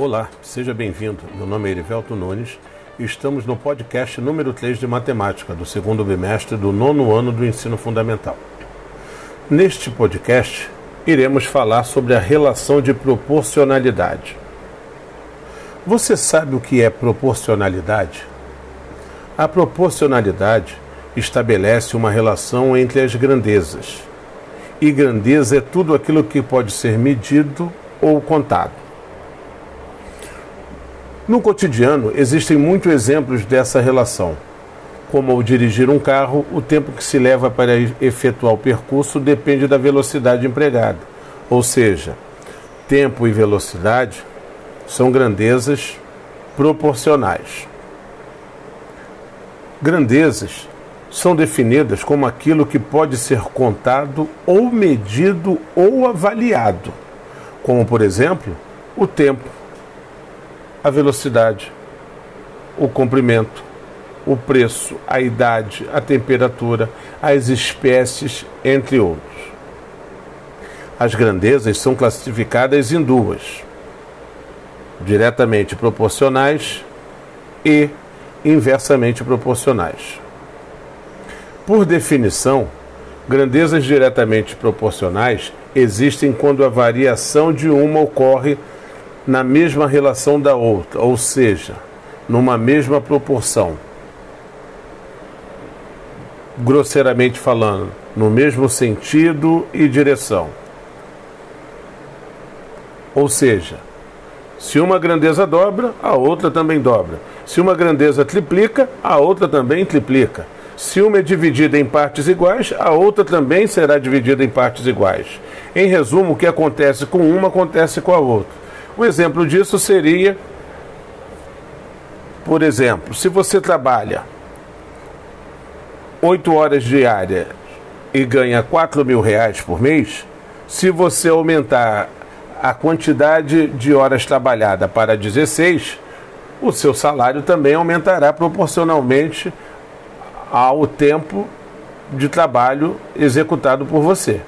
Olá, seja bem-vindo. Meu nome é Erivelto Nunes e estamos no podcast número 3 de Matemática, do segundo bimestre do nono ano do ensino fundamental. Neste podcast, iremos falar sobre a relação de proporcionalidade. Você sabe o que é proporcionalidade? A proporcionalidade estabelece uma relação entre as grandezas. E grandeza é tudo aquilo que pode ser medido ou contado. No cotidiano, existem muitos exemplos dessa relação. Como ao dirigir um carro, o tempo que se leva para efetuar o percurso depende da velocidade empregada. Ou seja, tempo e velocidade são grandezas proporcionais. Grandezas são definidas como aquilo que pode ser contado ou medido ou avaliado, como, por exemplo, o tempo, a velocidade, o comprimento, o preço, a idade, a temperatura, as espécies, entre outros. As grandezas são classificadas em duas: diretamente proporcionais e inversamente proporcionais. Por definição, grandezas diretamente proporcionais existem quando a variação de uma ocorre na mesma relação da outra, ou seja, numa mesma proporção. Grosseiramente falando, no mesmo sentido e direção. Ou seja, se uma grandeza dobra, a outra também dobra. Se uma grandeza triplica, a outra também triplica. Se uma é dividida em partes iguais, a outra também será dividida em partes iguais. Em resumo, o que acontece com uma acontece com a outra. Um exemplo disso seria, por exemplo, se você trabalha 8 horas diárias e ganha 4 mil reais por mês, se você aumentar a quantidade de horas trabalhada para 16, o seu salário também aumentará proporcionalmente ao tempo de trabalho executado por você.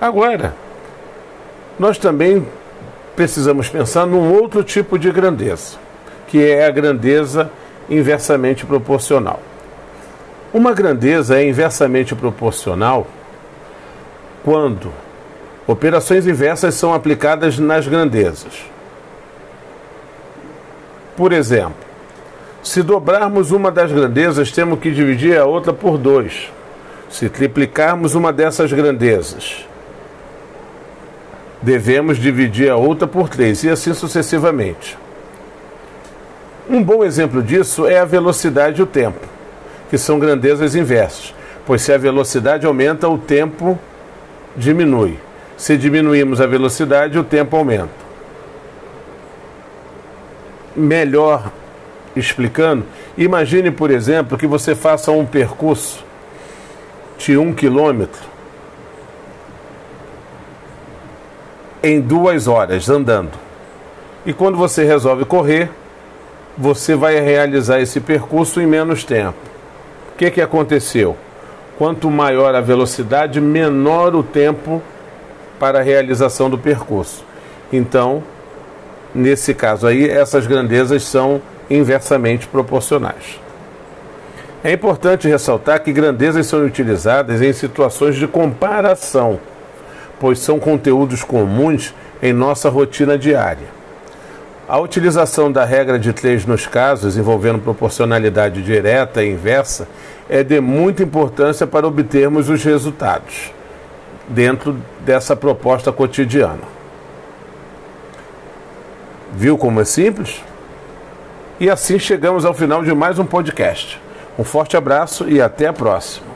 Agora, nós também precisamos pensar num outro tipo de grandeza, que é a grandeza inversamente proporcional. Uma grandeza é inversamente proporcional quando operações inversas são aplicadas nas grandezas. Por exemplo, se dobrarmos uma das grandezas, temos que dividir a outra por dois. Se triplicarmos uma dessas grandezas, devemos dividir a outra por três, e assim sucessivamente. Um bom exemplo disso é a velocidade e o tempo, que são grandezas inversas, pois se a velocidade aumenta, o tempo diminui. Se diminuirmos a velocidade, o tempo aumenta. Melhor explicando, imagine, por exemplo, que você faça um percurso de um quilômetro em duas horas andando. E quando você resolve correr, você vai realizar esse percurso em menos tempo. O que, que aconteceu? Quanto maior a velocidade, menor o tempo para a realização do percurso. Então, nesse caso aí, essas grandezas são inversamente proporcionais. É importante ressaltar que grandezas são utilizadas em situações de comparação, pois são conteúdos comuns em nossa rotina diária. A utilização da regra de três nos casos envolvendo proporcionalidade direta e inversa é de muita importância para obtermos os resultados dentro dessa proposta cotidiana. Viu como é simples? E assim chegamos ao final de mais um podcast. Um forte abraço e até a próxima.